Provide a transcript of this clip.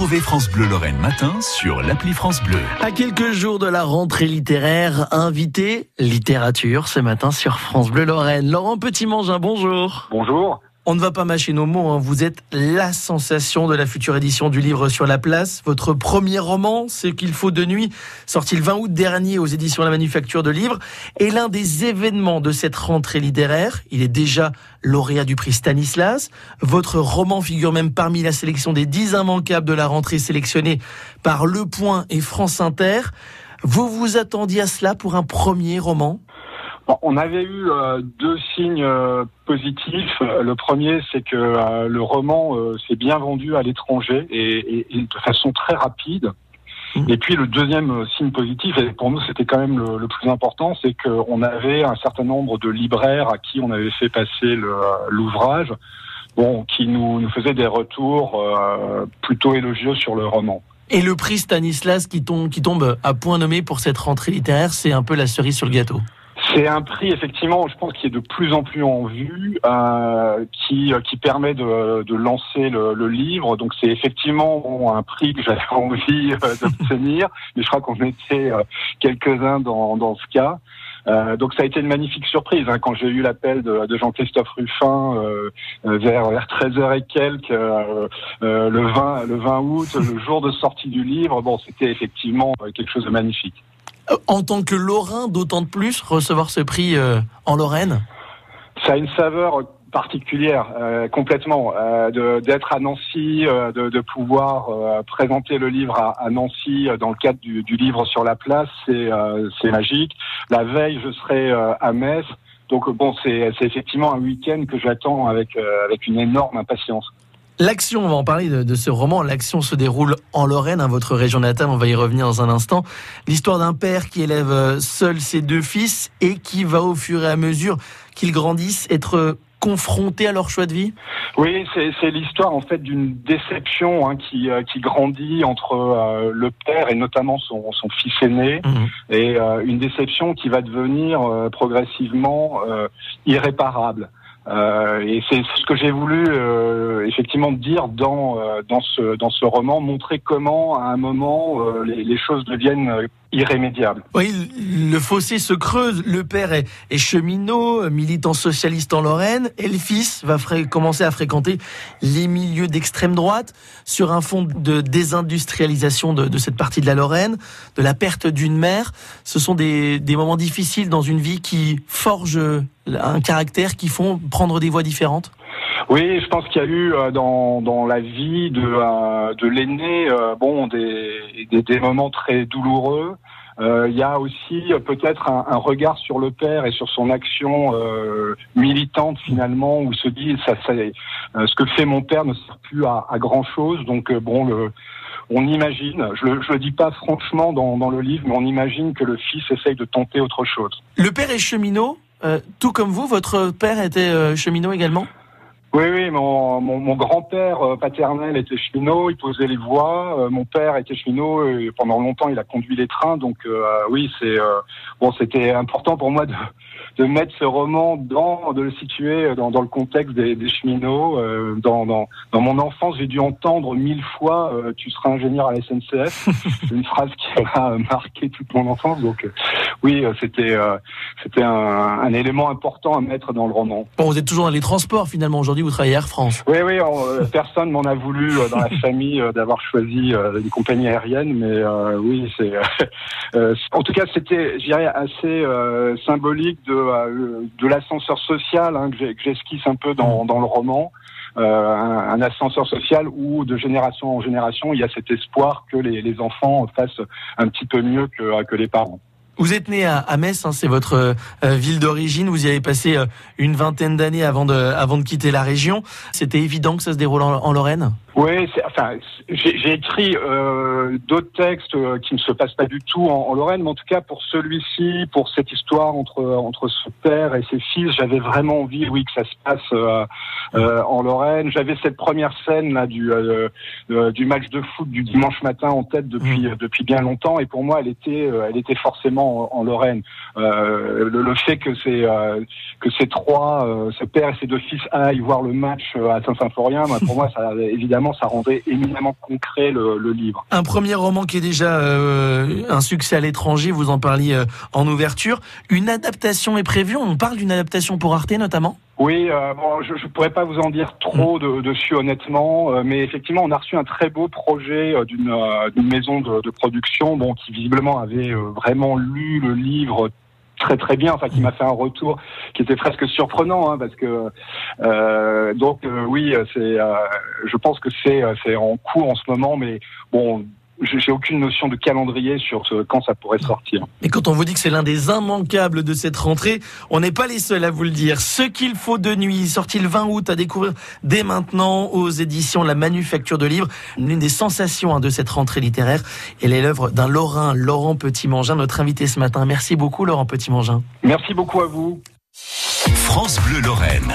Retrouvez France Bleu Lorraine matin sur l'appli France Bleu. À quelques jours de la rentrée littéraire, invité littérature ce matin sur France Bleu Lorraine. Laurent Petit-Mangin, bonjour. Bonjour. On ne va pas mâcher nos mots, hein. vous êtes la sensation de la future édition du livre sur la place. Votre premier roman, Ce qu'il faut de nuit, sorti le 20 août dernier aux éditions La Manufacture de Livres, est l'un des événements de cette rentrée littéraire. Il est déjà lauréat du prix Stanislas. Votre roman figure même parmi la sélection des 10 immanquables de la rentrée sélectionnée par Le Point et France Inter. Vous vous attendiez à cela pour un premier roman? On avait eu euh, deux signes euh, positifs. Le premier, c'est que euh, le roman s'est bien vendu à l'étranger et, de façon très rapide. Mmh. Et puis le deuxième signe positif, et pour nous c'était quand même le, plus important, c'est qu'on avait un certain nombre de libraires à qui on avait fait passer l'ouvrage, bon, qui nous, nous faisaient des retours plutôt élogieux sur le roman. Et le prix Stanislas qui tombe, qui tombe à point nommé pour cette rentrée littéraire, c'est un peu la cerise sur le gâteau. C'est un prix effectivement, je pense, qui est de plus en plus en vue, euh, qui qui permet de, de lancer le, livre. Donc c'est effectivement un prix que j'avais envie euh, d'obtenir, mais je crois qu'on était euh, quelques-uns dans, dans ce cas. Euh, donc ça a été une magnifique surprise hein, quand j'ai eu l'appel de, Jean-Christophe Ruffin euh, vers, vers 13h et quelques euh, le 20 le 20 août, le jour de sortie du livre. Bon, c'était effectivement quelque chose de magnifique. Euh, en tant que Lorrain, d'autant de plus, recevoir ce prix euh, en Lorraine? Ça a une saveur particulière, euh, complètement. D'être à Nancy, de, pouvoir présenter le livre à, Nancy dans le cadre du, livre sur la place, c'est magique. La veille, je serai à Metz. Donc bon, c'est effectivement un week-end que j'attends avec, avec une énorme impatience. L'action, on va en parler de, ce roman. L'action se déroule en Lorraine, hein, votre région natale. On va y revenir dans un instant. L'histoire d'un père qui élève euh, seul ses deux fils et qui va au fur et à mesure qu'ils grandissent être confronté à leur choix de vie? Oui, c'est l'histoire en fait d'une déception hein, qui, euh, qui grandit entre euh, le père et notamment son, son fils aîné, mhm. et une déception qui va devenir progressivement irréparable. Euh, et c'est ce que j'ai voulu euh, effectivement dire dans euh, dans ce dans ce roman, montrer comment à un moment les, les, choses deviennent irrémédiable. Oui, le fossé se creuse. Le père est, cheminot, militant socialiste en Lorraine, et le fils va commencer à fréquenter les milieux d'extrême droite sur un fond de désindustrialisation de, cette partie de la Lorraine, de la perte d'une mère. Ce sont des, moments difficiles dans une vie qui forgent un caractère, qui font prendre des voies différentes. Oui, je pense qu'il y a eu euh, dans, dans la vie de, euh, de l'aîné euh, bon des, des, des, moments très douloureux. il y a aussi peut-être un, un, regard sur le père et sur son action militante finalement où se dit ça, ça ce que fait mon père ne sert plus à, à grand chose. Donc bon le on imagine, je le, je le dis pas franchement dans, dans le livre, mais on imagine que le fils essaye de tenter autre chose. Le père est cheminot, tout comme vous, votre père était cheminot également? Oui, oui, mon, mon, mon grand-père euh, paternel était cheminot, il posait les voies. Euh, mon père était cheminot et pendant longtemps il a conduit les trains. Donc euh, oui, c'est bon, c'était important pour moi de, de mettre ce roman dans, de le situer dans, dans le contexte des, des cheminots. dans, dans, dans mon enfance, j'ai dû entendre mille fois "Tu seras ingénieur à la SNCF", une phrase qui m'a marqué toute mon enfance. Donc oui, c'était c'était un, un élément important à mettre dans le roman. Bon, vous êtes toujours dans les transports finalement aujourd'hui vous travaillez Air France. Oui, oui, euh, personne m'en a voulu euh, dans la famille euh, d'avoir choisi une compagnie aérienne, mais oui, c'est. en tout cas, c'était, je dirais, assez symbolique de, de l'ascenseur social hein, que j'esquisse un peu dans, dans le roman. un, un, ascenseur social où de génération en génération, il y a cet espoir que les, les enfants fassent un petit peu mieux que, que les parents. Vous êtes né à, Metz, hein, c'est votre euh, ville d'origine. Vous y avez passé euh, une vingtaine d'années avant de, avant de quitter la région. C'était évident que ça se déroule en Lorraine? Oui, enfin, j'ai écrit euh, d'autres textes euh, qui ne se passent pas du tout en, Lorraine, mais en tout cas pour celui-ci, pour cette histoire entre entre ce père et ses fils, j'avais vraiment envie, oui, que ça se passe euh, euh en Lorraine. J'avais cette première scène là du euh, du match de foot du dimanche matin en tête depuis mmh. depuis bien longtemps, et pour moi, elle était elle était forcément en, Lorraine. Le, le, fait que ces que ces trois, ce père et ses deux fils aillent voir le match à Saint-Symphorien, pour moi, ça évidemment ça rendait éminemment concret le, le livre. Un premier roman qui est déjà euh, un succès à l'étranger, vous en parliez euh, en ouverture. Une adaptation est prévue, on parle d'une adaptation pour Arte notamment? Oui, euh, bon, je ne pourrais pas vous en dire trop de, dessus honnêtement, euh, mais effectivement, on a reçu un très beau projet euh, d'une d'une maison de, de, production, bon, qui visiblement avait vraiment lu le livre très très bien, enfin qui m'a fait un retour qui était presque surprenant, hein, parce que euh, donc oui, c'est, je pense que c'est c'est en cours en ce moment, mais bon, j'ai aucune notion de calendrier sur ce, quand ça pourrait sortir. Et quand on vous dit que c'est l'un des immanquables de cette rentrée, on n'est pas les seuls à vous le dire. Ce qu'il faut de nuit, sorti le 20 août à découvrir dès maintenant aux éditions La Manufacture de Livres, l'une des sensations hein, de cette rentrée littéraire. Elle est l'œuvre d'un Lorrain, Laurent Petit-Mangin, notre invité ce matin. Merci beaucoup Laurent Petit-Mangin. Merci beaucoup à vous. France Bleu Lorraine.